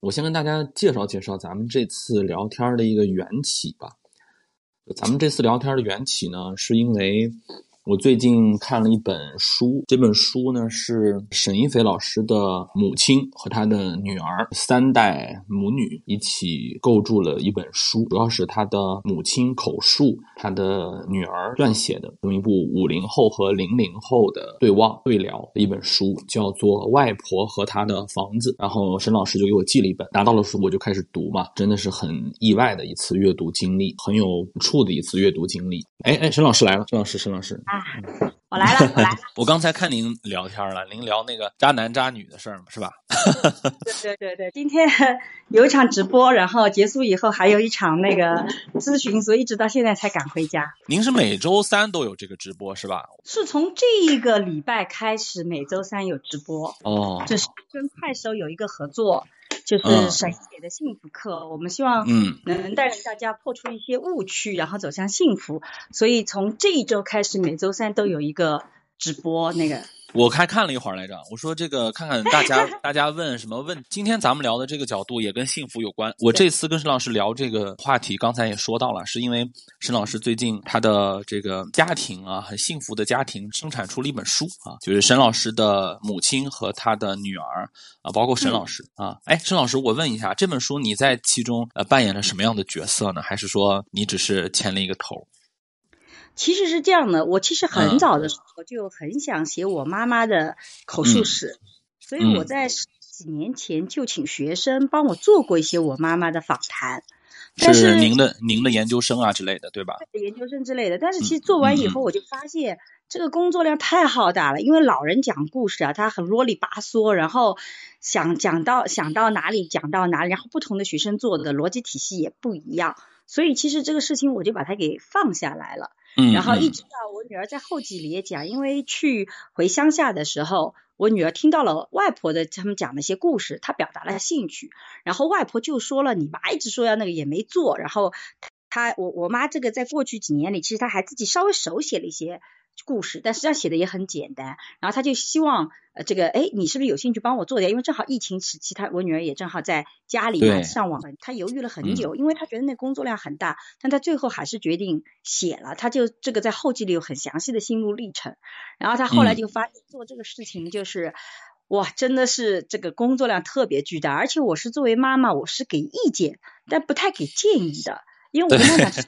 我先跟大家介绍介绍咱们这次聊天的一个缘起吧。咱们这次聊天的缘起呢，是因为。我最近看了一本书，这本书呢是沈一斐老师的母亲和他的女儿三代母女一起构筑了一本书，主要是他的母亲口述，他的女儿撰写的这么一部五零后和零零后的对望对聊的一本书，叫做《外婆和她的房子》。然后沈老师就给我寄了一本，拿到了书我就开始读嘛，真的是很意外的一次阅读经历，很有触的一次阅读经历。哎哎，沈老师来了，沈老师，沈老师。我来了，我来了。我刚才看您聊天了，您聊那个渣男渣女的事儿嘛，是吧？对对对对，今天 有一场直播，然后结束以后还有一场那个咨询，所以一直到现在才赶回家。您是每周三都有这个直播是吧？是从这一个礼拜开始，每周三有直播。哦。这是跟快手有一个合作。就是沈姐的幸福课，我们希望嗯能带领大家破除一些误区，然后走向幸福。所以从这一周开始，每周三都有一个直播那个。我还看了一会儿来着，我说这个看看大家 大家问什么问。今天咱们聊的这个角度也跟幸福有关。我这次跟沈老师聊这个话题，刚才也说到了，是因为沈老师最近他的这个家庭啊，很幸福的家庭，生产出了一本书啊，就是沈老师的母亲和他的女儿啊，包括沈老师啊。哎，沈老师，我问一下，这本书你在其中呃扮演了什么样的角色呢？还是说你只是牵了一个头？其实是这样的，我其实很早的时候就很想写我妈妈的口述史，所以我在十几年前就请学生帮我做过一些我妈妈的访谈。是您的您的研究生啊之类的，对吧？研究生之类的，但是其实做完以后，我就发现这个工作量太浩大了，因为老人讲故事啊，他很啰里吧嗦，然后想讲到想到哪里讲到哪里，然后不同的学生做的逻辑体系也不一样，所以其实这个事情我就把它给放下来了。然后一直到我女儿在后记里也讲，因为去回乡下的时候，我女儿听到了外婆的他们讲的一些故事，她表达了兴趣，然后外婆就说了，你妈一直说要那个也没做，然后她我我妈这个在过去几年里，其实她还自己稍微手写了一些。故事，但实际上写的也很简单。然后他就希望，呃，这个，哎，你是不是有兴趣帮我做点？因为正好疫情时期，他我女儿也正好在家里嘛上网。他犹豫了很久，因为他觉得那工作量很大，但他最后还是决定写了。他就这个在后记里有很详细的心路历程。然后他后来就发现做这个事情就是，哇，真的是这个工作量特别巨大。而且我是作为妈妈，我是给意见，但不太给建议的，因为我跟他讲。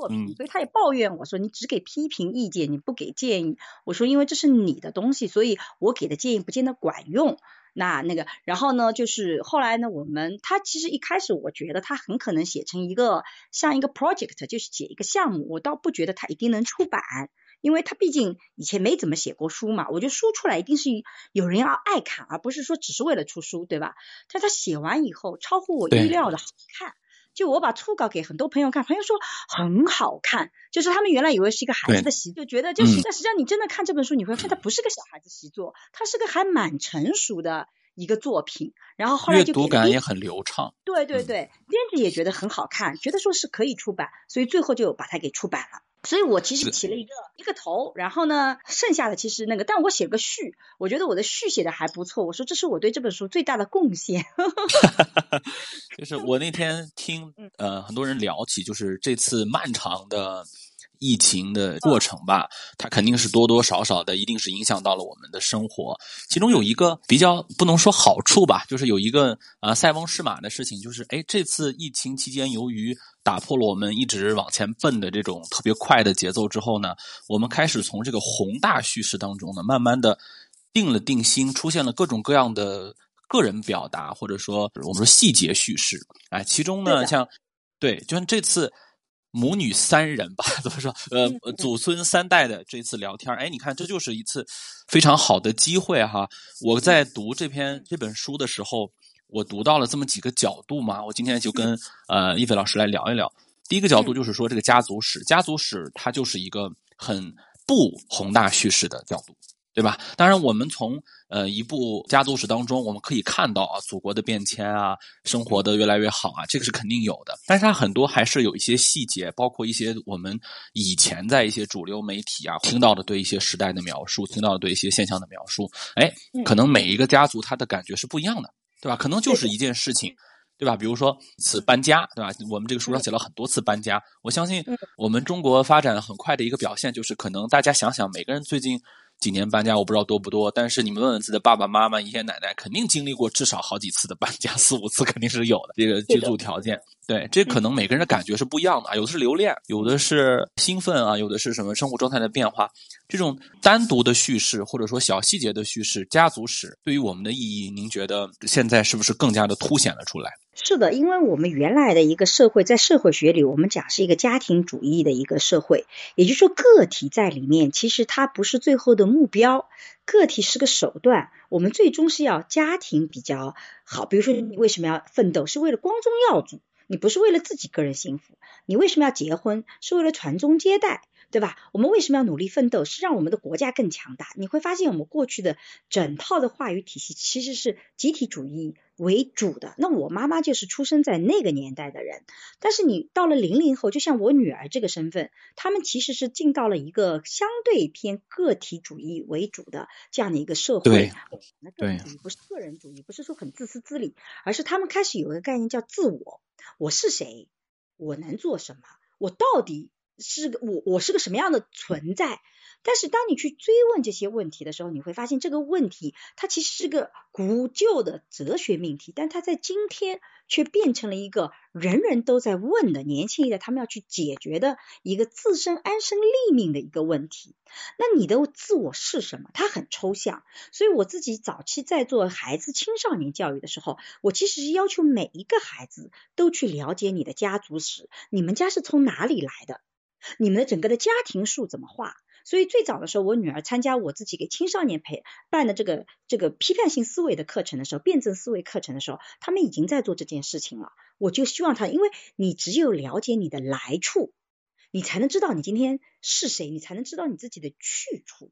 作品，所以他也抱怨我说你只给批评意见，你不给建议。我说因为这是你的东西，所以我给的建议不见得管用。那那个，然后呢，就是后来呢，我们他其实一开始我觉得他很可能写成一个像一个 project，就是写一个项目，我倒不觉得他一定能出版，因为他毕竟以前没怎么写过书嘛。我觉得书出来一定是有人要爱看，而不是说只是为了出书，对吧？但他写完以后超乎我意料的好看。就我把初稿给很多朋友看，朋友说很好看，就是他们原来以为是一个孩子的习，就觉得就是，但实际上你真的看这本书，你会发现它不是个小孩子习作，它是个还蛮成熟的一个作品。然后后来就阅读感也很流畅。对对对，编辑也觉得很好看，觉得说是可以出版，所以最后就把它给出版了。所以我其实起了一个一个头，然后呢，剩下的其实那个，但我写个序，我觉得我的序写的还不错。我说这是我对这本书最大的贡献。就是我那天听呃很多人聊起，就是这次漫长的。疫情的过程吧，它肯定是多多少少的，一定是影响到了我们的生活。其中有一个比较不能说好处吧，就是有一个啊塞翁失马的事情，就是哎这次疫情期间，由于打破了我们一直往前奔的这种特别快的节奏之后呢，我们开始从这个宏大叙事当中呢，慢慢的定了定心，出现了各种各样的个人表达，或者说我们说细节叙事。哎，其中呢，像对，就像这次。母女三人吧，怎么说？呃，祖孙三代的这次聊天，哎，你看，这就是一次非常好的机会哈。我在读这篇这本书的时候，我读到了这么几个角度嘛。我今天就跟呃一菲老师来聊一聊。第一个角度就是说，这个家族史，家族史它就是一个很不宏大叙事的角度。对吧？当然，我们从呃一部家族史当中，我们可以看到啊，祖国的变迁啊，生活的越来越好啊，这个是肯定有的。但是它很多还是有一些细节，包括一些我们以前在一些主流媒体啊听到的对一些时代的描述，听到的对一些现象的描述，哎，可能每一个家族他的感觉是不一样的。对吧？可能就是一件事情，对吧？比如说此搬家，对吧？我们这个书上写了很多次搬家。我相信我们中国发展很快的一个表现，就是可能大家想想，每个人最近几年搬家，我不知道多不多，但是你们问问自己的爸爸妈妈、爷爷奶奶，肯定经历过至少好几次的搬家，四五次肯定是有的。这个居住条件。对，这可能每个人的感觉是不一样的啊，有的是留恋，有的是兴奋啊，有的是什么生活状态的变化。这种单独的叙事或者说小细节的叙事，家族史对于我们的意义，您觉得现在是不是更加的凸显了出来？是的，因为我们原来的一个社会，在社会学里，我们讲是一个家庭主义的一个社会，也就是说，个体在里面其实它不是最后的目标，个体是个手段，我们最终是要家庭比较好。比如说，你为什么要奋斗？是为了光宗耀祖。你不是为了自己个人幸福，你为什么要结婚？是为了传宗接代，对吧？我们为什么要努力奋斗？是让我们的国家更强大。你会发现，我们过去的整套的话语体系其实是集体主义为主的。那我妈妈就是出生在那个年代的人，但是你到了零零后，就像我女儿这个身份，他们其实是进到了一个相对偏个体主义为主的这样的一个社会。对，对，不是个人主义，不是说很自私自利，而是他们开始有一个概念叫自我。我是谁？我能做什么？我到底是个我？我是个什么样的存在？但是当你去追问这些问题的时候，你会发现这个问题它其实是个古旧的哲学命题，但它在今天却变成了一个人人都在问的年轻一代他们要去解决的一个自身安身立命的一个问题。那你的自我是什么？它很抽象。所以我自己早期在做孩子青少年教育的时候，我其实是要求每一个孩子都去了解你的家族史，你们家是从哪里来的？你们的整个的家庭树怎么画？所以最早的时候，我女儿参加我自己给青少年培办的这个这个批判性思维的课程的时候，辩证思维课程的时候，他们已经在做这件事情了。我就希望他，因为你只有了解你的来处，你才能知道你今天是谁，你才能知道你自己的去处。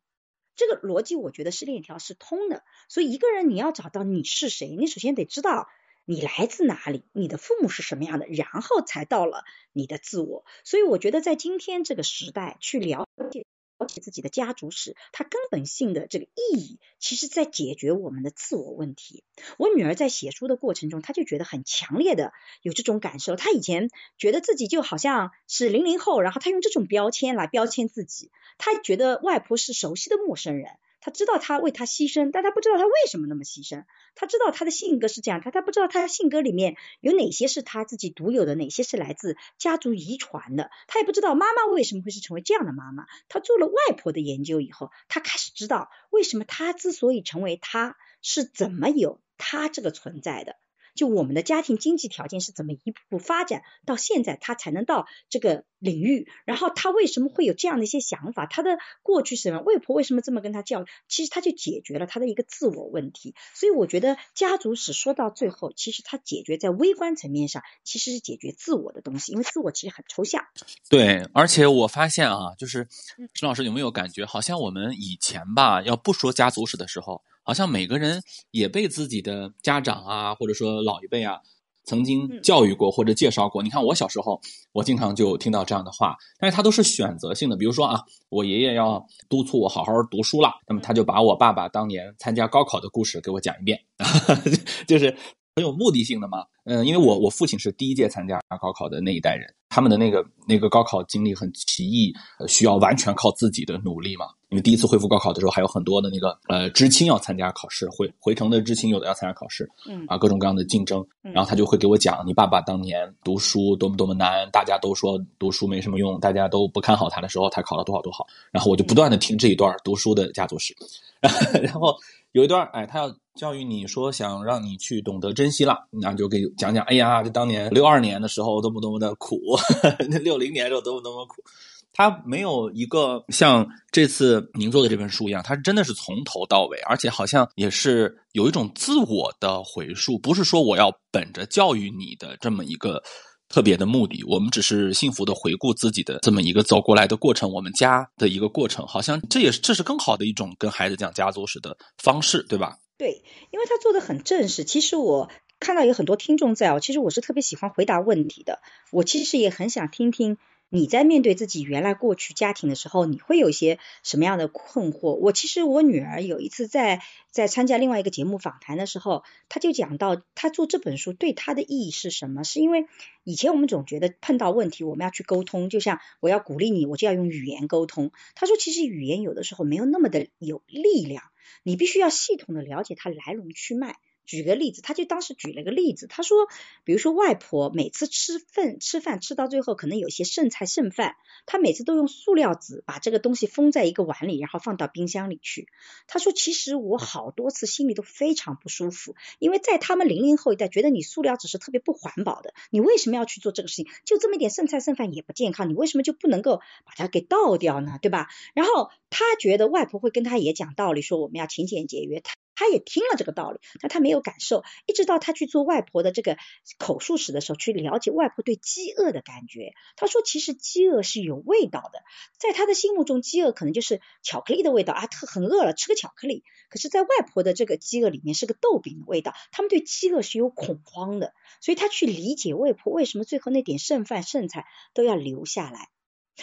这个逻辑我觉得是链条是通的。所以一个人你要找到你是谁，你首先得知道你来自哪里，你的父母是什么样的，然后才到了你的自我。所以我觉得在今天这个时代去了解。了解自己的家族史，它根本性的这个意义，其实在解决我们的自我问题。我女儿在写书的过程中，她就觉得很强烈的有这种感受。她以前觉得自己就好像是零零后，然后她用这种标签来标签自己，她觉得外婆是熟悉的陌生人。他知道他为他牺牲，但他不知道他为什么那么牺牲。他知道他的性格是这样，他他不知道他性格里面有哪些是他自己独有的，哪些是来自家族遗传的。他也不知道妈妈为什么会是成为这样的妈妈。他做了外婆的研究以后，他开始知道为什么他之所以成为他，是怎么有他这个存在的。就我们的家庭经济条件是怎么一步步发展到现在，他才能到这个领域？然后他为什么会有这样的一些想法？他的过去是什么？外婆为什么这么跟他教育？其实他就解决了他的一个自我问题。所以我觉得家族史说到最后，其实它解决在微观层面上，其实是解决自我的东西，因为自我其实很抽象。对，而且我发现啊，就是陈老师有没有感觉，好像我们以前吧，要不说家族史的时候。好像每个人也被自己的家长啊，或者说老一辈啊，曾经教育过或者介绍过。你看我小时候，我经常就听到这样的话，但是他都是选择性的。比如说啊，我爷爷要督促我好好读书了，那么他就把我爸爸当年参加高考的故事给我讲一遍，就是很有目的性的嘛。嗯，因为我我父亲是第一届参加高考的那一代人，他们的那个那个高考经历很奇异，需要完全靠自己的努力嘛。因为第一次恢复高考的时候，还有很多的那个呃知青要参加考试，回回城的知青有的要参加考试，嗯啊各种各样的竞争，然后他就会给我讲，你爸爸当年读书多么多么难，大家都说读书没什么用，大家都不看好他的时候，他考了多少多好，然后我就不断的听这一段读书的家族史，然后有一段哎，他要教育你说想让你去懂得珍惜了，然后就给讲讲，哎呀，这当年六二年的时候多么多么的苦，那六零年的时候多么多么苦。他没有一个像这次您做的这本书一样，他真的是从头到尾，而且好像也是有一种自我的回溯，不是说我要本着教育你的这么一个特别的目的，我们只是幸福的回顾自己的这么一个走过来的过程，我们家的一个过程，好像这也是这是更好的一种跟孩子讲家族史的方式，对吧？对，因为他做的很正式。其实我看到有很多听众在哦，其实我是特别喜欢回答问题的，我其实也很想听听。你在面对自己原来过去家庭的时候，你会有一些什么样的困惑？我其实我女儿有一次在在参加另外一个节目访谈的时候，她就讲到她做这本书对她的意义是什么？是因为以前我们总觉得碰到问题我们要去沟通，就像我要鼓励你，我就要用语言沟通。她说其实语言有的时候没有那么的有力量，你必须要系统的了解它来龙去脉。举个例子，他就当时举了个例子，他说，比如说外婆每次吃饭吃饭吃到最后，可能有些剩菜剩饭，他每次都用塑料纸把这个东西封在一个碗里，然后放到冰箱里去。他说，其实我好多次心里都非常不舒服，因为在他们零零后一代觉得你塑料纸是特别不环保的，你为什么要去做这个事情？就这么一点剩菜剩饭也不健康，你为什么就不能够把它给倒掉呢？对吧？然后他觉得外婆会跟他也讲道理，说我们要勤俭节约。他他也听了这个道理，但他没有感受，一直到他去做外婆的这个口述史的时候，去了解外婆对饥饿的感觉。他说，其实饥饿是有味道的，在他的心目中，饥饿可能就是巧克力的味道啊，特很饿了，吃个巧克力。可是，在外婆的这个饥饿里面，是个豆饼的味道。他们对饥饿是有恐慌的，所以他去理解外婆为什么最后那点剩饭剩菜都要留下来。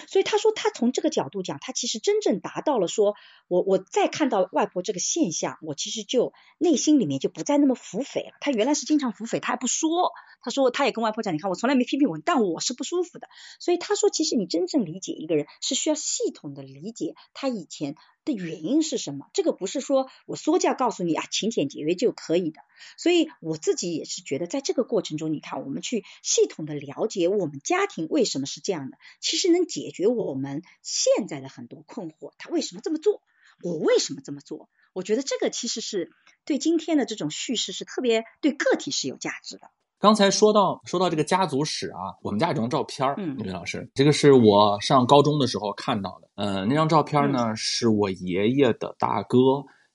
所以他说，他从这个角度讲，他其实真正达到了说，我我再看到外婆这个现象，我其实就内心里面就不再那么腹诽了。他原来是经常腹诽，他还不说。他说，他也跟外婆讲，你看我从来没批评我，但我是不舒服的。所以他说，其实你真正理解一个人，是需要系统的理解他以前的原因是什么。这个不是说我说教告诉你啊，勤俭节约就可以的。所以我自己也是觉得，在这个过程中，你看我们去系统的了解我们家庭为什么是这样的，其实能解决我们现在的很多困惑。他为什么这么做？我为什么这么做？我觉得这个其实是对今天的这种叙事是特别对个体是有价值的。刚才说到说到这个家族史啊，我们家有张照片儿，李老师，这个是我上高中的时候看到的。呃，那张照片呢，是我爷爷的大哥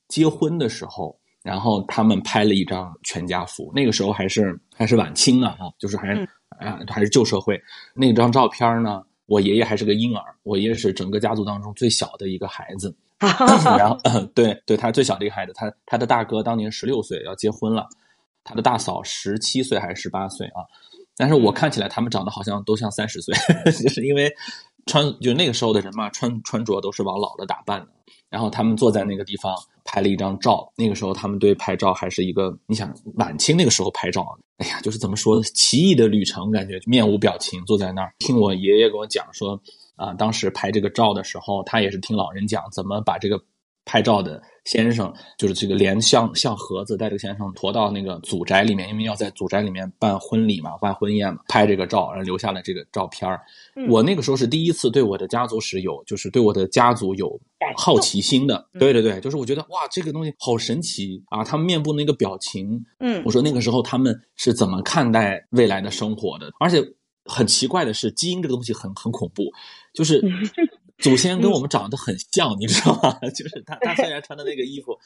结婚的时候，然后他们拍了一张全家福。那个时候还是还是晚清呢，哈，就是还啊还是旧社会。那张照片呢，我爷爷还是个婴儿，我爷爷是整个家族当中最小的一个孩子。然后，对对，他是最小的一个孩子，他他的大哥当年十六岁要结婚了。他的大嫂十七岁还是十八岁啊？但是我看起来他们长得好像都像三十岁，就是因为穿就那个时候的人嘛，穿穿着都是往老了打扮的。然后他们坐在那个地方拍了一张照，那个时候他们对拍照还是一个，你想晚清那个时候拍照，哎呀，就是怎么说奇异的旅程，感觉面无表情坐在那儿听我爷爷跟我讲说啊，当时拍这个照的时候，他也是听老人讲怎么把这个。拍照的先生就是这个连像像盒子带这个先生驮到那个祖宅里面，因为要在祖宅里面办婚礼嘛，办婚宴嘛，拍这个照，然后留下了这个照片我那个时候是第一次对我的家族史有，就是对我的家族有好奇心的。对对对，就是我觉得哇，这个东西好神奇啊！他们面部那个表情，嗯，我说那个时候他们是怎么看待未来的生活的？而且很奇怪的是，基因这个东西很很恐怖，就是。祖先跟我们长得很像，你知道吗？就是他，他虽然穿的那个衣服，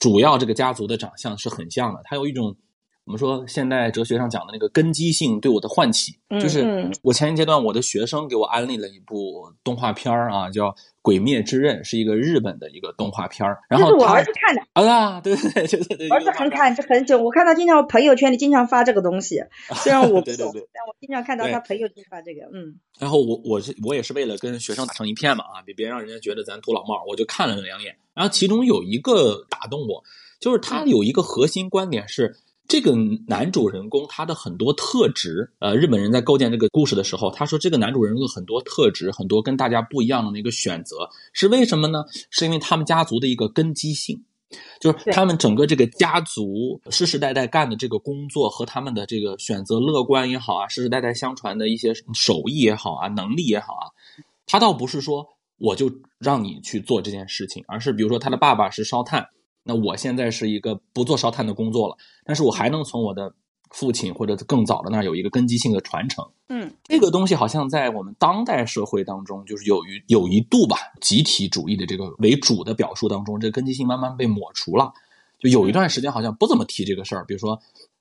主要这个家族的长相是很像的。他有一种我们说现代哲学上讲的那个根基性对我的唤起，就是我前一阶段我的学生给我安利了一部动画片儿啊，叫。《鬼灭之刃》是一个日本的一个动画片儿，然后是我儿子看的。啊呀，对对对对对，儿子很看，这很久，我看他经常朋友圈里经常发这个东西，虽然我不懂，但我经常看到他朋友圈发这个，嗯。然后我我是我也是为了跟学生打成一片嘛啊，别别让人家觉得咱土老帽，我就看了两眼。然后其中有一个打动我，就是他有一个核心观点是。这个男主人公他的很多特质，呃，日本人在构建这个故事的时候，他说这个男主人公很多特质，很多跟大家不一样的那个选择是为什么呢？是因为他们家族的一个根基性，就是他们整个这个家族世世代代干的这个工作和他们的这个选择乐观也好啊，世世代代相传的一些手艺也好啊，能力也好啊，他倒不是说我就让你去做这件事情，而是比如说他的爸爸是烧炭。那我现在是一个不做烧炭的工作了，但是我还能从我的父亲或者更早的那儿有一个根基性的传承。嗯，这个东西好像在我们当代社会当中，就是有一有一度吧，集体主义的这个为主的表述当中，这个根基性慢慢被抹除了。就有一段时间好像不怎么提这个事儿。比如说，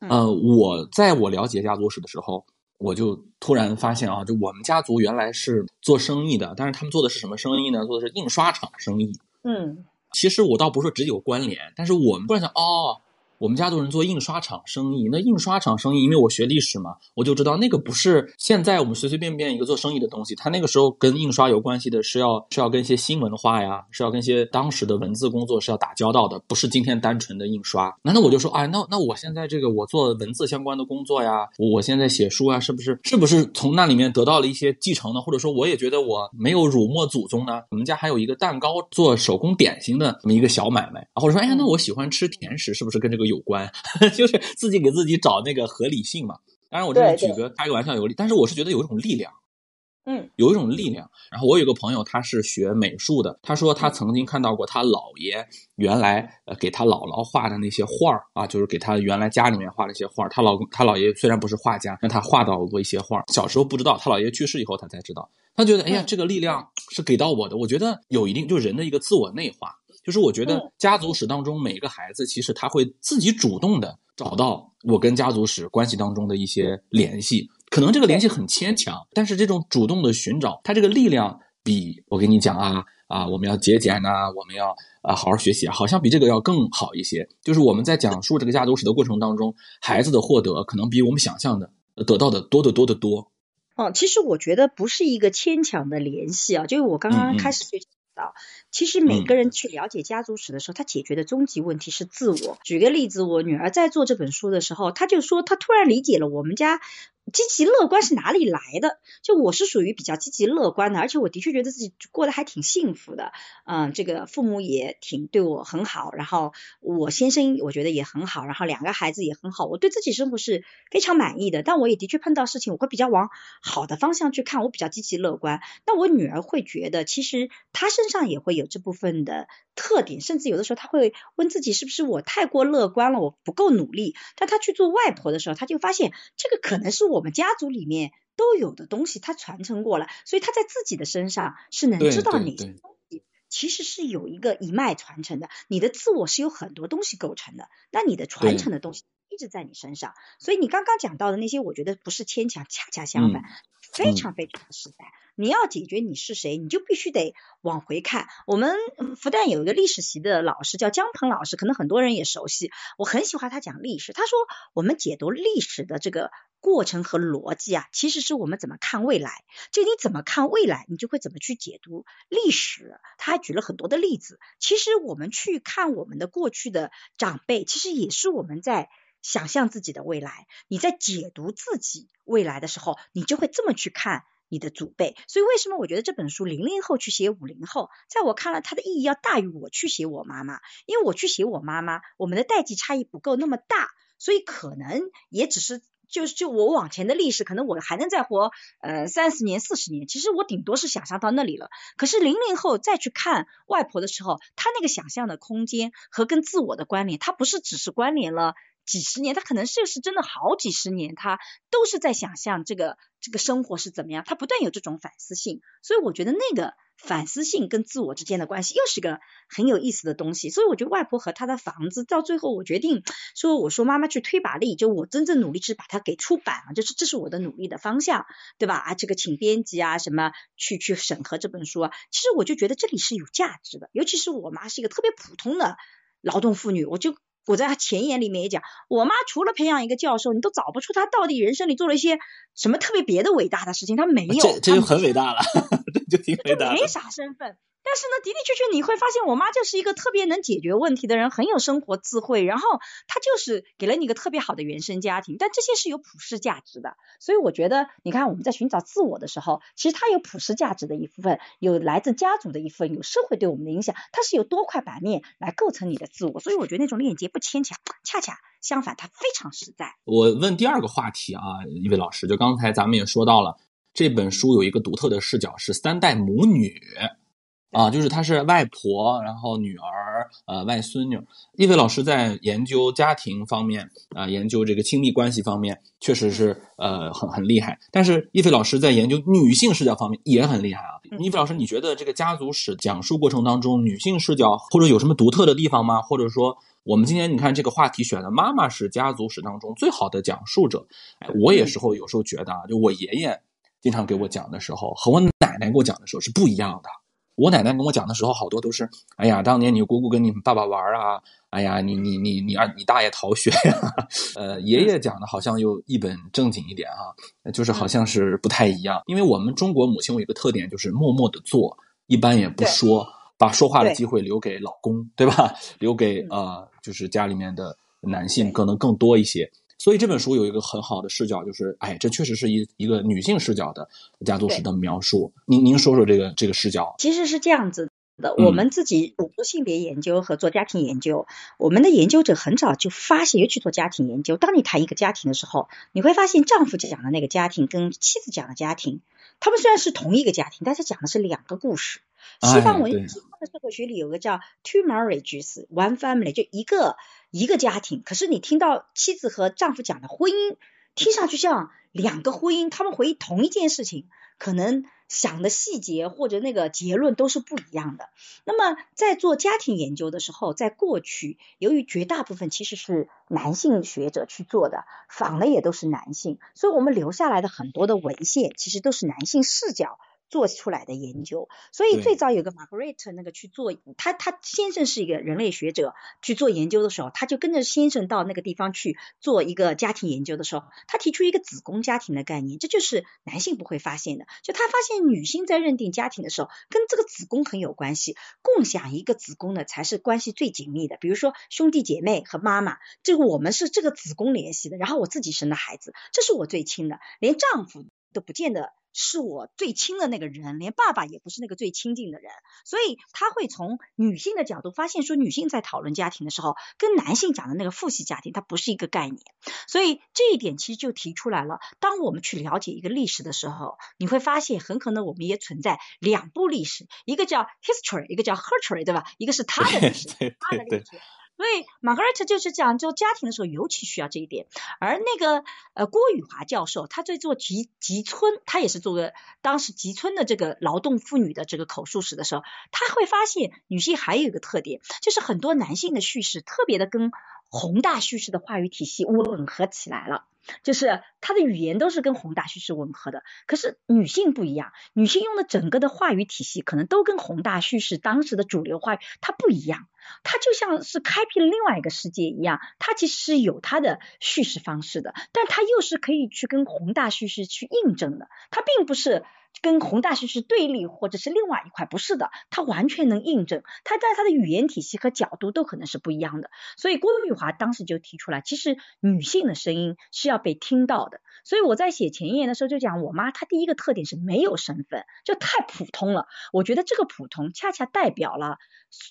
呃，我在我了解家族史的时候，我就突然发现啊，就我们家族原来是做生意的，但是他们做的是什么生意呢？做的是印刷厂生意。嗯。其实我倒不是说只有关联，但是我们突然想，哦，我们家族人做印刷厂生意，那印刷厂生意，因为我学历史嘛，我就知道那个不是现在我们随随便便一个做生意的东西，他那个时候跟印刷有关系的是要是要跟一些新文化呀，是要跟一些当时的文字工作是要打交道的，不是今天单纯的印刷。那那我就说，哎，那那我现在这个我做文字相关的工作呀，我现在写书啊，是不是是不是从那里面得到了一些继承呢？或者说，我也觉得我没有辱没祖宗呢？我们家还有一个蛋糕做手工点心的这么一个小买卖，或者说，哎呀，那我喜欢吃甜食，是不是跟这个有关？就是自己给自己找那个合理性嘛。当然，我这是举个开个玩笑，有理，但是我是觉得有一种力量，嗯，有一种力量。然后我有个朋友，他是学美术的，他说他曾经看到过他姥爷原来呃给他姥姥画的那些画儿啊，就是给他原来家里面画的一些画儿。他老公他姥爷虽然不是画家，但他画到过一些画儿。小时候不知道，他姥爷去世以后他才知道。他觉得，哎呀，这个力量是给到我的。我觉得有一定，就人的一个自我内化。就是我觉得家族史当中每一个孩子，其实他会自己主动的找到我跟家族史关系当中的一些联系，可能这个联系很牵强，但是这种主动的寻找，他这个力量比我跟你讲啊啊，我们要节俭呐，我们要啊好好学习，好像比这个要更好一些。就是我们在讲述这个家族史的过程当中，孩子的获得可能比我们想象的得到的多得多得多。哦，其实我觉得不是一个牵强的联系啊，就是我刚刚开始就讲到。其实每个人去了解家族史的时候，他解决的终极问题是自我。举个例子，我女儿在做这本书的时候，她就说她突然理解了我们家积极乐观是哪里来的。就我是属于比较积极乐观的，而且我的确觉得自己过得还挺幸福的。嗯，这个父母也挺对我很好，然后我先生我觉得也很好，然后两个孩子也很好，我对自己生活是非常满意的。但我也的确碰到事情，我会比较往好的方向去看，我比较积极乐观。那我女儿会觉得，其实她身上也会有。这部分的特点，甚至有的时候她会问自己是不是我太过乐观了，我不够努力。但她去做外婆的时候，她就发现这个可能是我们家族里面都有的东西，他传承过了，所以他在自己的身上是能知道哪些东西其实是有一个一脉传承的。你的自我是有很多东西构成的，那你的传承的东西一直在你身上。所以你刚刚讲到的那些，我觉得不是牵强，恰恰相反，非常非常的实在。你要解决你是谁，你就必须得往回看。我们复旦有一个历史系的老师叫姜鹏老师，可能很多人也熟悉。我很喜欢他讲历史。他说，我们解读历史的这个过程和逻辑啊，其实是我们怎么看未来。就你怎么看未来，你就会怎么去解读历史。他还举了很多的例子。其实我们去看我们的过去的长辈，其实也是我们在想象自己的未来。你在解读自己未来的时候，你就会这么去看。你的祖辈，所以为什么我觉得这本书零零后去写五零后，在我看来它的意义要大于我去写我妈妈，因为我去写我妈妈，我们的代际差异不够那么大，所以可能也只是就就我往前的历史，可能我还能再活呃三十年四十年，其实我顶多是想象到那里了。可是零零后再去看外婆的时候，他那个想象的空间和跟自我的关联，他不是只是关联了。几十年，他可能是是真的好几十年，他都是在想象这个这个生活是怎么样，他不断有这种反思性，所以我觉得那个反思性跟自我之间的关系又是个很有意思的东西。所以我觉得外婆和她的房子到最后，我决定说，我说妈妈去推把力，就我真正努力是把它给出版了，就是这是我的努力的方向，对吧？啊，这个请编辑啊，什么去去审核这本书，其实我就觉得这里是有价值的，尤其是我妈是一个特别普通的劳动妇女，我就。我在他前言里面也讲，我妈除了培养一个教授，你都找不出她到底人生里做了一些什么特别别的伟大的事情，她没有，这这就很伟大了，这就挺伟大，没啥身份。但是呢，的的确确你会发现，我妈就是一个特别能解决问题的人，很有生活智慧。然后她就是给了你一个特别好的原生家庭，但这些是有普世价值的。所以我觉得，你看我们在寻找自我的时候，其实它有普世价值的一部分，有来自家族的一部分，有社会对我们的影响，它是有多块板面来构成你的自我。所以我觉得那种链接不牵强，恰恰相反，它非常实在。我问第二个话题啊，一位老师，就刚才咱们也说到了，这本书有一个独特的视角，是三代母女。啊，就是她是外婆，然后女儿，呃，外孙女。易飞老师在研究家庭方面，啊，研究这个亲密关系方面，确实是呃很很厉害。但是易飞老师在研究女性视角方面也很厉害啊。易飞老师，你觉得这个家族史讲述过程当中，女性视角或者有什么独特的地方吗？或者说，我们今天你看这个话题选的妈妈是家族史当中最好的讲述者。我也时候有时候觉得啊，就我爷爷经常给我讲的时候，和我奶奶给我讲的时候是不一样的。我奶奶跟我讲的时候，好多都是，哎呀，当年你姑姑跟你们爸爸玩啊，哎呀，你你你你二你大爷逃学呀，呃，爷爷讲的好像又一本正经一点啊，就是好像是不太一样。因为我们中国母亲有一个特点，就是默默的做，一般也不说，把说话的机会留给老公，对吧？留给呃，就是家里面的男性可能更多一些。所以这本书有一个很好的视角，就是哎，这确实是一一个女性视角的家族史的描述。您您说说这个这个视角？其实是这样子的，我们自己做性别研究和做家庭研究，我们的研究者很早就发现，尤其做家庭研究，当你谈一个家庭的时候，你会发现丈夫讲的那个家庭跟妻子讲的家庭，他们虽然是同一个家庭，但是讲的是两个故事。西方文西方的社会学里有个叫 two marriages one family，就一个。一个家庭，可是你听到妻子和丈夫讲的婚姻，听上去像两个婚姻，他们回忆同一件事情，可能想的细节或者那个结论都是不一样的。那么在做家庭研究的时候，在过去，由于绝大部分其实是男性学者去做的，访的也都是男性，所以我们留下来的很多的文献，其实都是男性视角。做出来的研究，所以最早有个 Margaret 那个去做，他他先生是一个人类学者，去做研究的时候，他就跟着先生到那个地方去做一个家庭研究的时候，他提出一个子宫家庭的概念，这就是男性不会发现的，就他发现女性在认定家庭的时候，跟这个子宫很有关系，共享一个子宫的才是关系最紧密的，比如说兄弟姐妹和妈妈，这个我们是这个子宫联系的，然后我自己生的孩子，这是我最亲的，连丈夫都不见得。是我最亲的那个人，连爸爸也不是那个最亲近的人，所以他会从女性的角度发现，说女性在讨论家庭的时候，跟男性讲的那个父系家庭，它不是一个概念。所以这一点其实就提出来了。当我们去了解一个历史的时候，你会发现，很可能我们也存在两部历史，一个叫 history，一个叫 herstory，对吧？一个是他的历史，他的历史。所以马格瑞特就是讲就家庭的时候尤其需要这一点，而那个呃郭宇华教授他在做集集村，他也是做个当时集村的这个劳动妇女的这个口述史的时候，他会发现女性还有一个特点，就是很多男性的叙事特别的跟宏大叙事的话语体系吻合起来了。就是他的语言都是跟宏大叙事吻合的，可是女性不一样，女性用的整个的话语体系可能都跟宏大叙事当时的主流话语它不一样，它就像是开辟了另外一个世界一样，它其实是有它的叙事方式的，但它又是可以去跟宏大叙事去印证的，它并不是。跟宏大叙事对立，或者是另外一块，不是的，它完全能印证。它在它的语言体系和角度都可能是不一样的。所以郭玉华当时就提出来，其实女性的声音是要被听到的。所以我在写前言的时候就讲，我妈她第一个特点是没有身份，就太普通了。我觉得这个普通恰恰代表了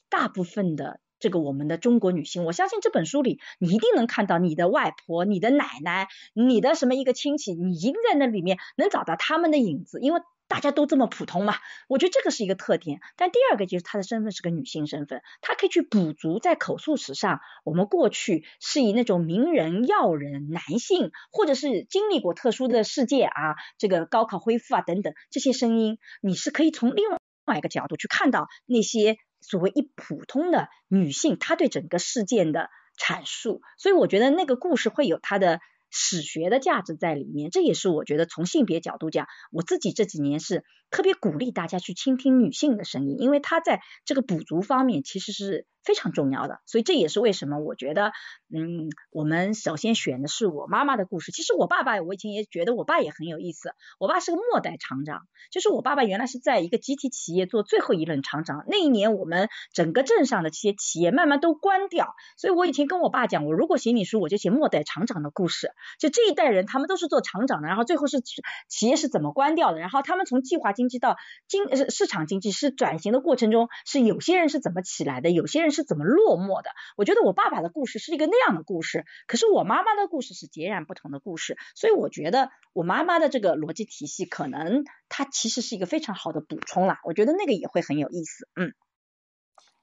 大部分的。这个我们的中国女性，我相信这本书里你一定能看到你的外婆、你的奶奶、你的什么一个亲戚，你一定在那里面能找到他们的影子，因为大家都这么普通嘛。我觉得这个是一个特点。但第二个就是她的身份是个女性身份，她可以去补足在口述史上我们过去是以那种名人、要人、男性，或者是经历过特殊的世界啊，这个高考恢复啊等等这些声音，你是可以从另外一个角度去看到那些。所谓一普通的女性，她对整个事件的阐述，所以我觉得那个故事会有它的史学的价值在里面。这也是我觉得从性别角度讲，我自己这几年是特别鼓励大家去倾听女性的声音，因为她在这个补足方面其实是。非常重要的，所以这也是为什么我觉得，嗯，我们首先选的是我妈妈的故事。其实我爸爸，我以前也觉得我爸也很有意思。我爸是个末代厂长，就是我爸爸原来是在一个集体企业做最后一任厂长。那一年我们整个镇上的这些企业慢慢都关掉，所以我以前跟我爸讲，我如果写你书，我就写末代厂长的故事。就这一代人，他们都是做厂长的，然后最后是企业是怎么关掉的，然后他们从计划经济到经市场经济是转型的过程中，是有些人是怎么起来的，有些人。是怎么落寞的？我觉得我爸爸的故事是一个那样的故事，可是我妈妈的故事是截然不同的故事，所以我觉得我妈妈的这个逻辑体系，可能它其实是一个非常好的补充啦。我觉得那个也会很有意思。嗯，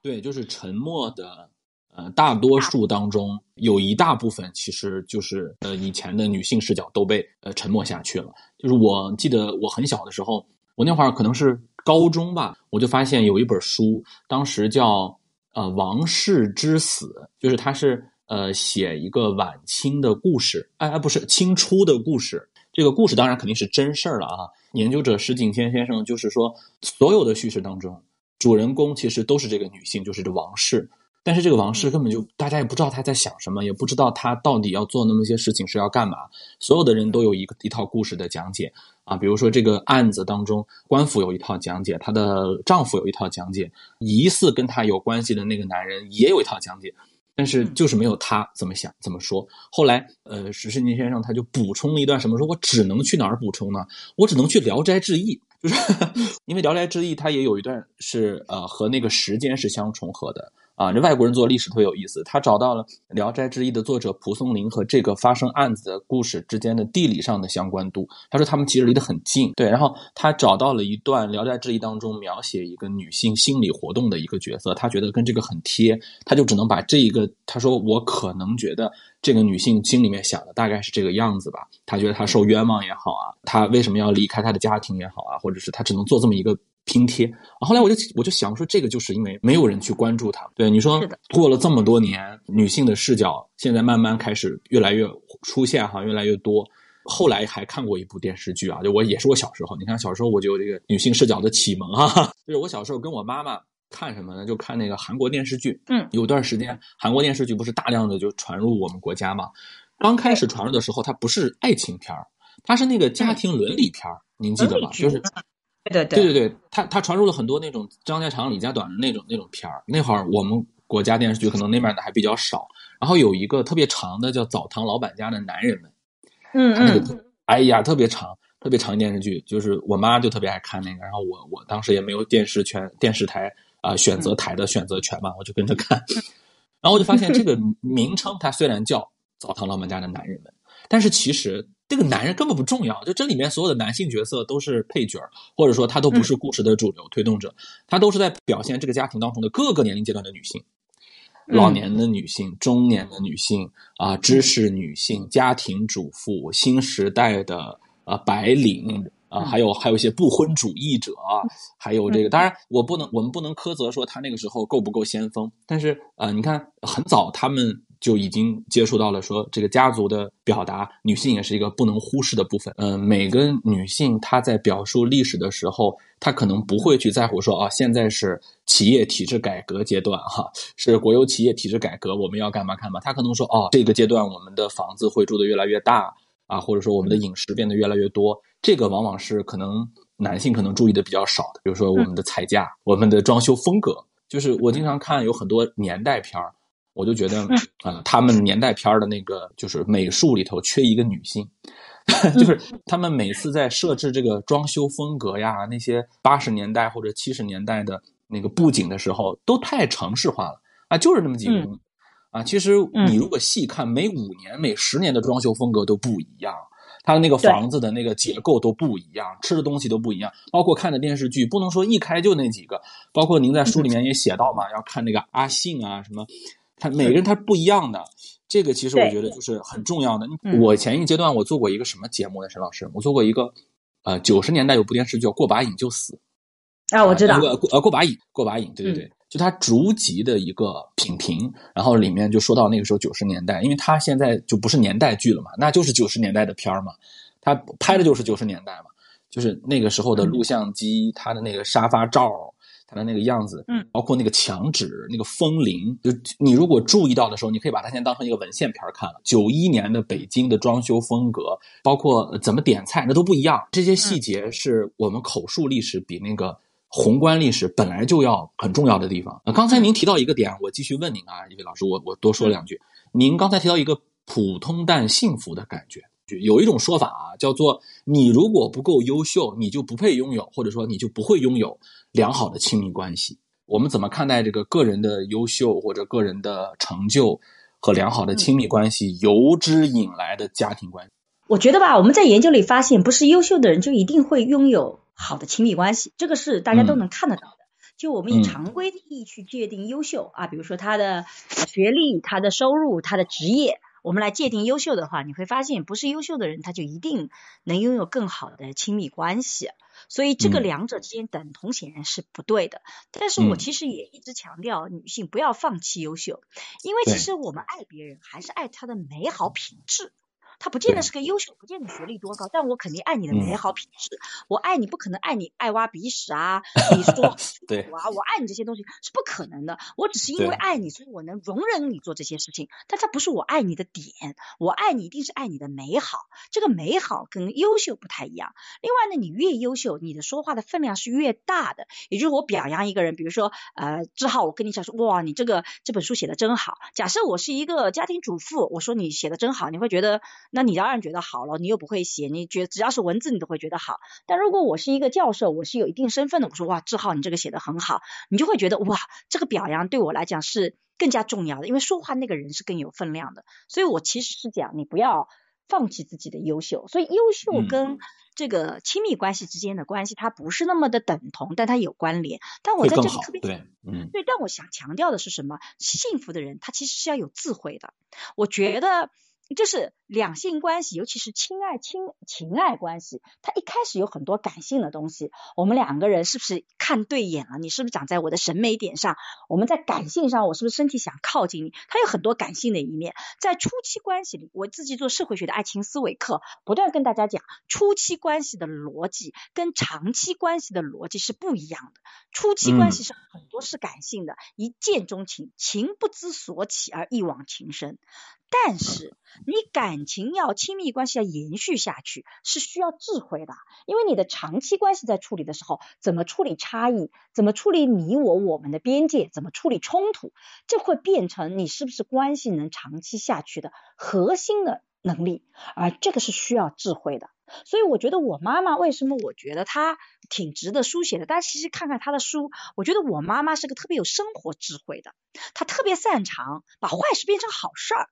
对，就是沉默的呃大多数当中，有一大部分其实就是呃以前的女性视角都被呃沉默下去了。就是我记得我很小的时候，我那会儿可能是高中吧，我就发现有一本书，当时叫。呃，王氏之死，就是他是呃写一个晚清的故事，哎哎，不是清初的故事。这个故事当然肯定是真事儿了啊。研究者石景天先生就是说，所有的叙事当中，主人公其实都是这个女性，就是这王氏。但是这个王氏根本就大家也不知道他在想什么，也不知道他到底要做那么些事情是要干嘛。所有的人都有一个一套故事的讲解啊，比如说这个案子当中，官府有一套讲解，她的丈夫有一套讲解，疑似跟她有关系的那个男人也有一套讲解，但是就是没有他怎么想怎么说。后来，呃，史世宁先生他就补充了一段什么，说我只能去哪儿补充呢？我只能去《聊斋志异》，就是 因为《聊斋志异》它也有一段是呃和那个时间是相重合的。啊，这外国人做历史特别有意思，他找到了《聊斋志异》的作者蒲松龄和这个发生案子的故事之间的地理上的相关度。他说他们其实离得很近，对。然后他找到了一段《聊斋志异》当中描写一个女性心理活动的一个角色，他觉得跟这个很贴，他就只能把这一个，他说我可能觉得这个女性心里面想的大概是这个样子吧。他觉得她受冤枉也好啊，她为什么要离开她的家庭也好啊，或者是她只能做这么一个。拼贴，后来我就我就想说，这个就是因为没有人去关注它。对你说，过了这么多年，女性的视角现在慢慢开始越来越出现哈，越来越多。后来还看过一部电视剧啊，就我也是我小时候，你看小时候我就有这个女性视角的启蒙哈。就是我小时候跟我妈妈看什么呢？就看那个韩国电视剧。嗯，有段时间韩国电视剧不是大量的就传入我们国家嘛？刚开始传入的时候，它不是爱情片儿，它是那个家庭伦理片儿，您记得吧？就是。对对对对，他他传入了很多那种张家长李家短的那种那种片儿。那会儿我们国家电视剧可能那面的还比较少。然后有一个特别长的叫《澡堂老板家的男人们》，嗯嗯，哎呀，特别长，特别长电视剧，就是我妈就特别爱看那个。然后我我当时也没有电视权电视台啊选择台的选择权嘛，我就跟着看。然后我就发现这个名称它虽然叫《澡堂老板家的男人们》，但是其实。这个男人根本不重要，就这里面所有的男性角色都是配角或者说他都不是故事的主流推动者，他都是在表现这个家庭当中的各个年龄阶段的女性，老年的女性、中年的女性啊，知识女性、家庭主妇、新时代的啊白领啊，还有还有一些不婚主义者，还有这个，当然我不能，我们不能苛责说他那个时候够不够先锋，但是呃，你看很早他们。就已经接触到了，说这个家族的表达，女性也是一个不能忽视的部分。嗯，每个女性她在表述历史的时候，她可能不会去在乎说啊，现在是企业体制改革阶段，哈，是国有企业体制改革，我们要干嘛干嘛。她可能说，哦，这个阶段我们的房子会住的越来越大啊，或者说我们的饮食变得越来越多。这个往往是可能男性可能注意的比较少的，比如说我们的菜价，我们的装修风格，就是我经常看有很多年代片儿。我就觉得啊，他们年代片的那个就是美术里头缺一个女性，就是他们每次在设置这个装修风格呀，那些八十年代或者七十年代的那个布景的时候，都太城市化了啊，就是那么几个东西啊。其实你如果细看，每五年、每十年的装修风格都不一样，它的那个房子的那个结构都不一样，吃的东西都不一样，包括看的电视剧，不能说一开就那几个。包括您在书里面也写到嘛，要看那个阿信啊什么。他每个人他不一样的，这个其实我觉得就是很重要的。我前一个阶段我做过一个什么节目呢？沈老师，我做过一个，呃，九十年代有部电视剧叫《过把瘾就死》啊，我知道，呃，过把瘾，过把瘾，对对对，就他逐级的一个品评，然后里面就说到那个时候九十年代，因为他现在就不是年代剧了嘛，那就是九十年代的片儿嘛，他拍的就是九十年代嘛，就是那个时候的录像机，他的那个沙发罩。它的那个样子，嗯，包括那个墙纸、那个风铃，就你如果注意到的时候，你可以把它先当成一个文献片看了。九一年的北京的装修风格，包括怎么点菜，那都不一样。这些细节是我们口述历史比那个宏观历史本来就要很重要的地方。刚才您提到一个点，我继续问您啊，一位老师，我我多说两句。您刚才提到一个普通但幸福的感觉。有一种说法啊，叫做你如果不够优秀，你就不配拥有，或者说你就不会拥有良好的亲密关系。我们怎么看待这个个人的优秀或者个人的成就和良好的亲密关系由之引来的家庭关系？我觉得吧，我们在研究里发现，不是优秀的人就一定会拥有好的亲密关系，这个是大家都能看得到的。就我们以常规的意义去界定优秀啊，比如说他的学历、他的收入、他的职业。我们来界定优秀的话，你会发现不是优秀的人他就一定能拥有更好的亲密关系，所以这个两者之间等同显然是不对的。但是我其实也一直强调女性不要放弃优秀，因为其实我们爱别人还是爱他的美好品质。他不见得是个优秀，不见得学历多高，但我肯定爱你的美好品质。我爱你不可能爱你爱挖鼻屎啊，你说 对啊，我爱你这些东西是不可能的。我只是因为爱你，所以我能容忍你做这些事情，但它不是我爱你的点。我爱你一定是爱你的美好，这个美好跟优秀不太一样。另外呢，你越优秀，你的说话的分量是越大的。也就是我表扬一个人，比如说呃志浩，我跟你讲说，哇，你这个这本书写的真好。假设我是一个家庭主妇，我说你写的真好，你会觉得。那你当然觉得好了，你又不会写，你觉得只要是文字你都会觉得好。但如果我是一个教授，我是有一定身份的，我说哇志浩你这个写的很好，你就会觉得哇这个表扬对我来讲是更加重要的，因为说话那个人是更有分量的。所以我其实是讲你不要放弃自己的优秀，所以优秀跟这个亲密关系之间的关系它不是那么的等同，但它有关联。但我在这里特别对，嗯，对，但我想强调的是什么？幸福的人他其实是要有智慧的，我觉得。就是两性关系，尤其是亲爱亲情爱关系，它一开始有很多感性的东西。我们两个人是不是看对眼了？你是不是长在我的审美点上？我们在感性上，我是不是身体想靠近你？它有很多感性的一面。在初期关系里，我自己做社会学的爱情思维课，不断跟大家讲，初期关系的逻辑跟长期关系的逻辑是不一样的。初期关系是很多是感性的，一见钟情，情不知所起而一往情深。但是你感情要亲密关系要延续下去，是需要智慧的。因为你的长期关系在处理的时候，怎么处理差异，怎么处理你我我们的边界，怎么处理冲突，这会变成你是不是关系能长期下去的核心的能力。而这个是需要智慧的。所以我觉得我妈妈为什么我觉得她挺值得书写的？大家其实看看她的书，我觉得我妈妈是个特别有生活智慧的，她特别擅长把坏事变成好事儿。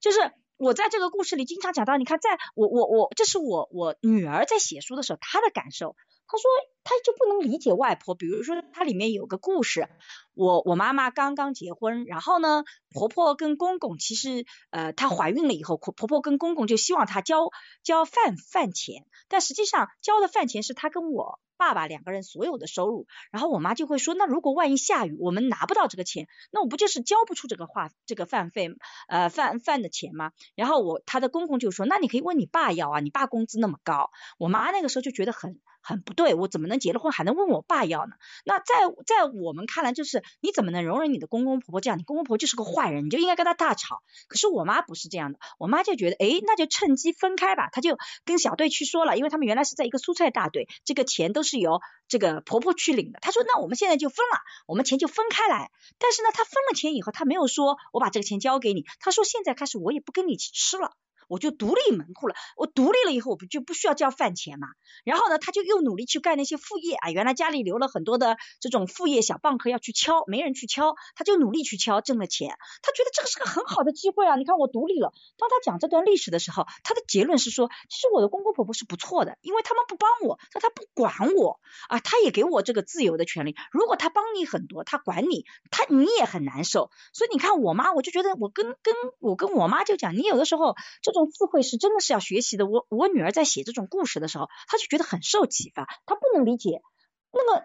就是我在这个故事里经常讲到，你看，在我我我，这是我我女儿在写书的时候她的感受。她说她就不能理解外婆，比如说它里面有个故事，我我妈妈刚刚结婚，然后呢，婆婆跟公公其实呃她怀孕了以后，婆婆跟公公就希望她交交饭饭钱，但实际上交的饭钱是她跟我。爸爸两个人所有的收入，然后我妈就会说，那如果万一下雨，我们拿不到这个钱，那我不就是交不出这个话这个饭费呃饭饭的钱吗？然后我他的公公就说，那你可以问你爸要啊，你爸工资那么高。我妈那个时候就觉得很。很不对，我怎么能结了婚还能问我爸要呢？那在在我们看来，就是你怎么能容忍你的公公婆婆这样？你公公婆婆就是个坏人，你就应该跟他大吵。可是我妈不是这样的，我妈就觉得，哎，那就趁机分开吧。她就跟小队去说了，因为他们原来是在一个蔬菜大队，这个钱都是由这个婆婆去领的。她说，那我们现在就分了，我们钱就分开来。但是呢，她分了钱以后，她没有说我把这个钱交给你，她说现在开始我也不跟你一起吃了。我就独立门户了，我独立了以后，我不就不需要交饭钱嘛？然后呢，他就又努力去干那些副业啊。原来家里留了很多的这种副业小蚌壳要去敲，没人去敲，他就努力去敲，挣了钱。他觉得这个是个很好的机会啊！你看我独立了。当他讲这段历史的时候，他的结论是说，其实我的公公婆婆是不错的，因为他们不帮我，但他不管我啊，他也给我这个自由的权利。如果他帮你很多，他管你，他你也很难受。所以你看我妈，我就觉得我跟跟我跟我妈就讲，你有的时候这。这这种智慧是真的是要学习的。我我女儿在写这种故事的时候，她就觉得很受启发。她不能理解，那么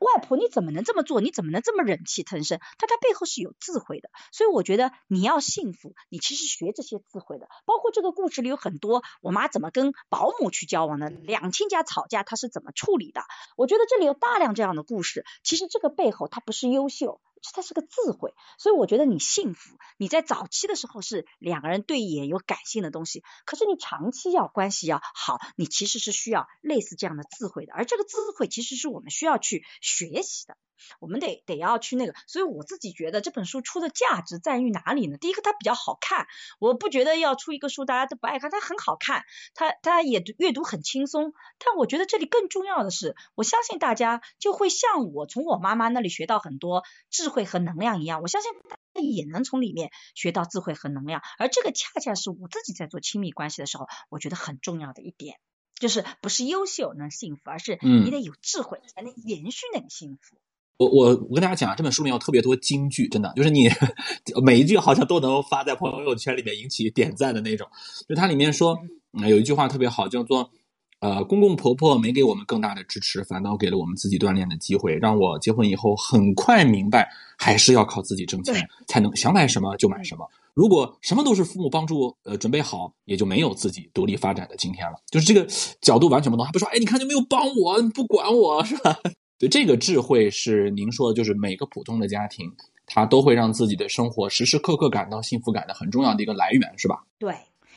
外婆你怎么能这么做？你怎么能这么忍气吞声？但她背后是有智慧的。所以我觉得你要幸福，你其实学这些智慧的。包括这个故事里有很多，我妈怎么跟保姆去交往的，两亲家吵架她是怎么处理的？我觉得这里有大量这样的故事。其实这个背后它不是优秀。它是个智慧，所以我觉得你幸福。你在早期的时候是两个人对眼有感性的东西，可是你长期要关系要好，你其实是需要类似这样的智慧的。而这个智慧其实是我们需要去学习的，我们得得要去那个。所以我自己觉得这本书出的价值在于哪里呢？第一个，它比较好看，我不觉得要出一个书大家都不爱看，它很好看，它它也阅读很轻松。但我觉得这里更重要的是，我相信大家就会像我从我妈妈那里学到很多智。慧和能量一样，我相信大家也能从里面学到智慧和能量，而这个恰恰是我自己在做亲密关系的时候，我觉得很重要的一点，就是不是优秀能幸福，而是你得有智慧才能延续那个幸福。我我我跟大家讲啊，这本书里有特别多金句，真的就是你每一句好像都能发在朋友圈里面引起点赞的那种。就它里面说有一句话特别好，叫做。呃，公公婆婆没给我们更大的支持，反倒给了我们自己锻炼的机会，让我结婚以后很快明白，还是要靠自己挣钱，才能想买什么就买什么。如果什么都是父母帮助，呃，准备好，也就没有自己独立发展的今天了。就是这个角度完全不同，还不说，哎，你看就没有帮我，你不管我是吧？对，这个智慧是您说的，就是每个普通的家庭，他都会让自己的生活时时刻刻感到幸福感的很重要的一个来源，是吧？对。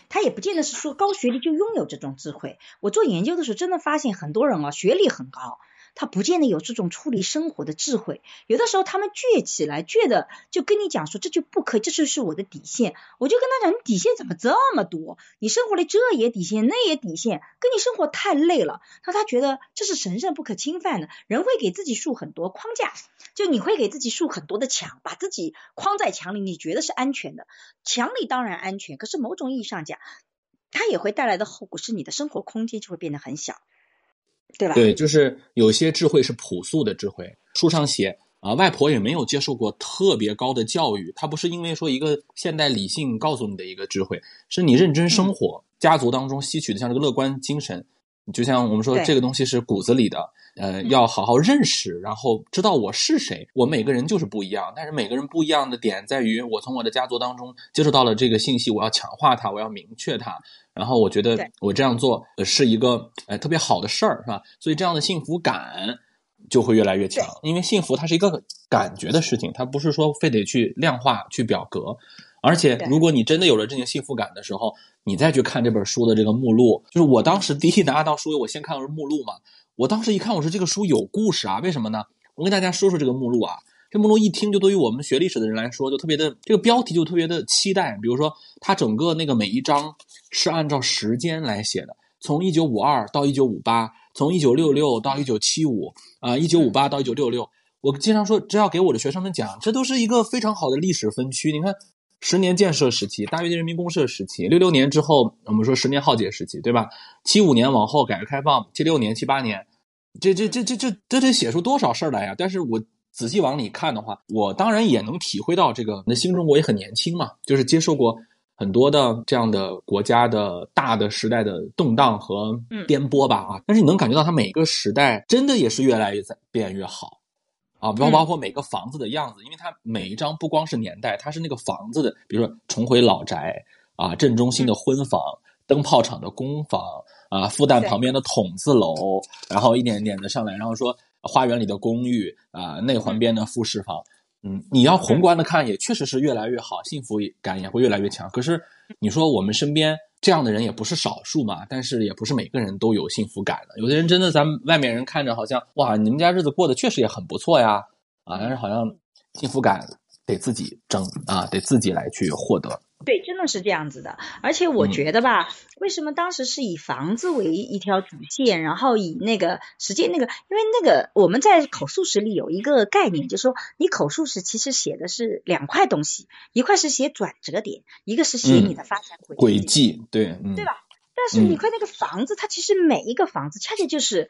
他也不见得是说高学历就拥有这种智慧。我做研究的时候，真的发现很多人啊，学历很高。他不见得有这种处理生活的智慧，有的时候他们倔起来，倔的就跟你讲说这就不可，这就是我的底线。我就跟他讲，你底线怎么这么多？你生活里这也底线，那也底线，跟你生活太累了。那他觉得这是神圣不可侵犯的，人会给自己树很多框架，就你会给自己树很多的墙，把自己框在墙里，你觉得是安全的。墙里当然安全，可是某种意义上讲，它也会带来的后果是你的生活空间就会变得很小。对吧？对，就是有些智慧是朴素的智慧。书上写啊，外婆也没有接受过特别高的教育，她不是因为说一个现代理性告诉你的一个智慧，是你认真生活，家族当中吸取的像这个乐观精神。就像我们说，这个东西是骨子里的，呃，要好好认识，然后知道我是谁。我每个人就是不一样，但是每个人不一样的点在于，我从我的家族当中接受到了这个信息，我要强化它，我要明确它。然后我觉得我这样做是一个呃特别好的事儿，是吧？所以这样的幸福感就会越来越强，因为幸福它是一个感觉的事情，它不是说非得去量化去表格。而且，如果你真的有了这种幸福感的时候，你再去看这本书的这个目录，就是我当时第一拿到书，我先看的是目录嘛。我当时一看，我说这个书有故事啊，为什么呢？我跟大家说说这个目录啊。这目录一听，就对于我们学历史的人来说，就特别的这个标题就特别的期待。比如说，它整个那个每一章是按照时间来写的，从一九五二到一九五八，从一九六六到一九七五，啊，一九五八到一九六六。我经常说，这要给我的学生们讲，这都是一个非常好的历史分区。你看。十年建设时期，大跃进人民公社时期，六六年之后，我们说十年浩劫时期，对吧？七五年往后，改革开放，七六年、七八年，这这这这这这得写出多少事儿来呀？但是我仔细往里看的话，我当然也能体会到这个。那新中国也很年轻嘛，就是接受过很多的这样的国家的大的时代的动荡和颠簸吧啊。但是你能感觉到，它每个时代真的也是越来越在变越好。啊，包包括每个房子的样子，因为它每一张不光是年代，它是那个房子的，比如说重回老宅啊，镇中心的婚房，灯泡厂的工房啊，复旦旁边的筒子楼，然后一点点的上来，然后说花园里的公寓啊，内环边的复式房，嗯，你要宏观的看，也确实是越来越好，幸福感也会越来越强。可是你说我们身边。这样的人也不是少数嘛，但是也不是每个人都有幸福感的。有的人真的，咱们外面人看着好像哇，你们家日子过得确实也很不错呀，啊，但是好像幸福感得自己争啊，得自己来去获得。对，真的是这样子的。而且我觉得吧，为什么当时是以房子为一条主线，然后以那个实际那个，因为那个我们在口述史里有一个概念，就是说你口述史其实写的是两块东西，一块是写转折点，一个是写你的发展轨迹，对，对吧？但是你看那个房子，它其实每一个房子恰恰就是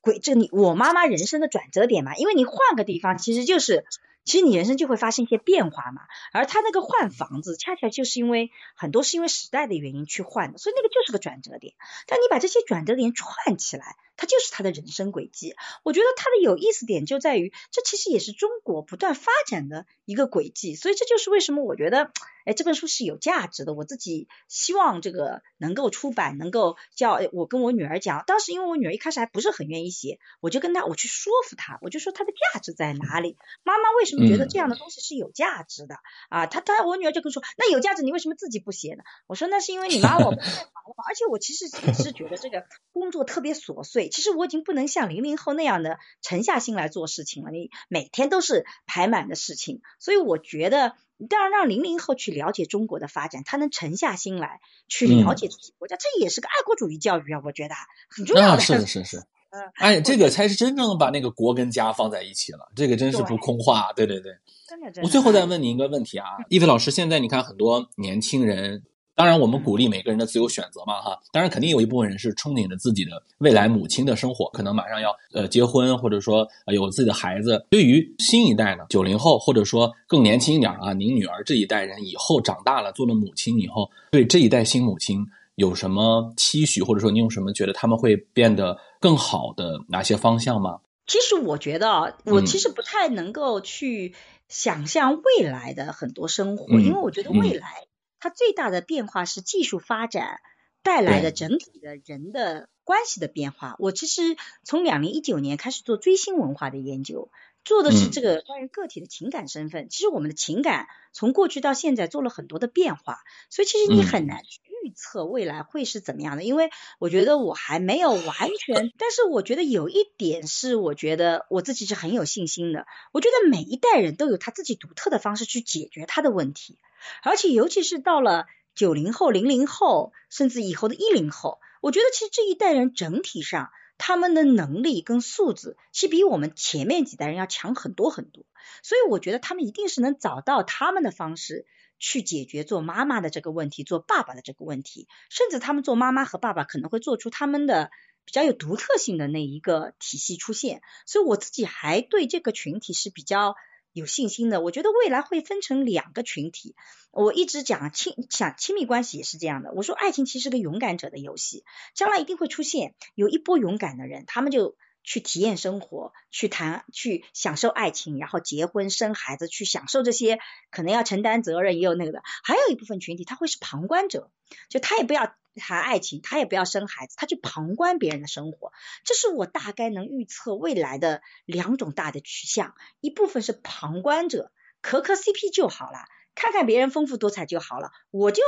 轨，这你我妈妈人生的转折点嘛，因为你换个地方，其实就是。其实你人生就会发生一些变化嘛，而他那个换房子，恰恰就是因为很多是因为时代的原因去换的，所以那个就是个转折点。但你把这些转折点串起来。它就是他的人生轨迹。我觉得他的有意思点就在于，这其实也是中国不断发展的一个轨迹。所以这就是为什么我觉得，哎，这本书是有价值的。我自己希望这个能够出版，能够叫我跟我女儿讲。当时因为我女儿一开始还不是很愿意写，我就跟她我去说服她，我就说她的价值在哪里？妈妈为什么觉得这样的东西是有价值的？啊，他他我女儿就跟说，那有价值你为什么自己不写呢？我说那是因为你妈我太忙了嘛，而且我其实也是觉得这个工作特别琐碎。其实我已经不能像零零后那样的沉下心来做事情了，你每天都是排满的事情，所以我觉得，当然让零零后去了解中国的发展，他能沉下心来去了解自己国家，这也是个爱国主义教育啊，我觉得很重要的。是是是，嗯，哎，这个才是真正的把那个国跟家放在一起了，这个真是不空话，对对对。真的真的。我最后再问你一个问题啊，易飞老师，现在你看很多年轻人。当然，我们鼓励每个人的自由选择嘛，哈。当然，肯定有一部分人是憧憬着自己的未来母亲的生活，可能马上要呃结婚，或者说有自己的孩子。对于新一代呢，九零后或者说更年轻一点啊，您女儿这一代人以后长大了做了母亲以后，对这一代新母亲，有什么期许，或者说你有什么觉得他们会变得更好的哪些方向吗？其实我觉得，我其实不太能够去想象未来的很多生活，因为我觉得未来它最大的变化是技术发展带来的整体的人的关系的变化。我其实从两零一九年开始做追星文化的研究。做的是这个关于个体的情感身份。其实我们的情感从过去到现在做了很多的变化，所以其实你很难去预测未来会是怎么样的。因为我觉得我还没有完全，但是我觉得有一点是，我觉得我自己是很有信心的。我觉得每一代人都有他自己独特的方式去解决他的问题，而且尤其是到了九零后、零零后，甚至以后的一零后，我觉得其实这一代人整体上。他们的能力跟素质，其实比我们前面几代人要强很多很多，所以我觉得他们一定是能找到他们的方式去解决做妈妈的这个问题，做爸爸的这个问题，甚至他们做妈妈和爸爸可能会做出他们的比较有独特性的那一个体系出现，所以我自己还对这个群体是比较。有信心的，我觉得未来会分成两个群体。我一直讲亲，想亲密关系也是这样的。我说爱情其实是个勇敢者的游戏，将来一定会出现有一波勇敢的人，他们就去体验生活，去谈，去享受爱情，然后结婚生孩子，去享受这些，可能要承担责任，也有那个的。还有一部分群体，他会是旁观者，就他也不要。谈爱情，他也不要生孩子，他去旁观别人的生活，这是我大概能预测未来的两种大的取向。一部分是旁观者，磕磕 CP 就好了，看看别人丰富多彩就好了，我就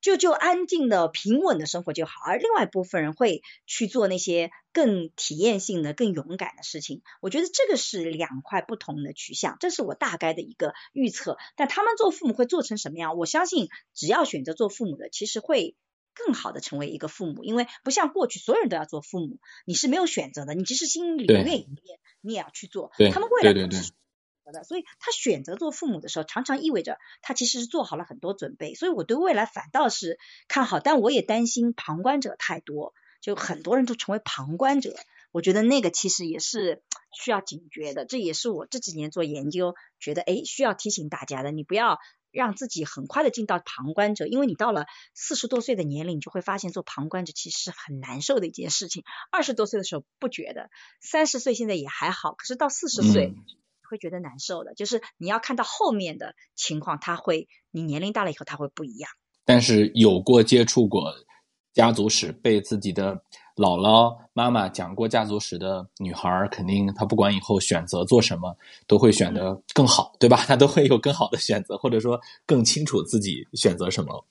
就就安静的平稳的生活就好。而另外一部分人会去做那些更体验性的、更勇敢的事情。我觉得这个是两块不同的取向，这是我大概的一个预测。但他们做父母会做成什么样？我相信，只要选择做父母的，其实会。更好的成为一个父母，因为不像过去所有人都要做父母，你是没有选择的，你即使心里不愿意，你也要去做。他们未来不是选的，所以他选择做父母的时候，常常意味着他其实是做好了很多准备。所以我对未来反倒是看好，但我也担心旁观者太多，就很多人都成为旁观者。我觉得那个其实也是需要警觉的，这也是我这几年做研究觉得哎需要提醒大家的，你不要。让自己很快的进到旁观者，因为你到了四十多岁的年龄，你就会发现做旁观者其实是很难受的一件事情。二十多岁的时候不觉得，三十岁现在也还好，可是到四十岁会觉得难受的。就是你要看到后面的情况，他会，你年龄大了以后他会不一样。但是有过接触过家族史，被自己的。姥姥、妈妈讲过家族史的女孩，肯定她不管以后选择做什么，都会选得更好，对吧？她都会有更好的选择，或者说更清楚自己选择什么。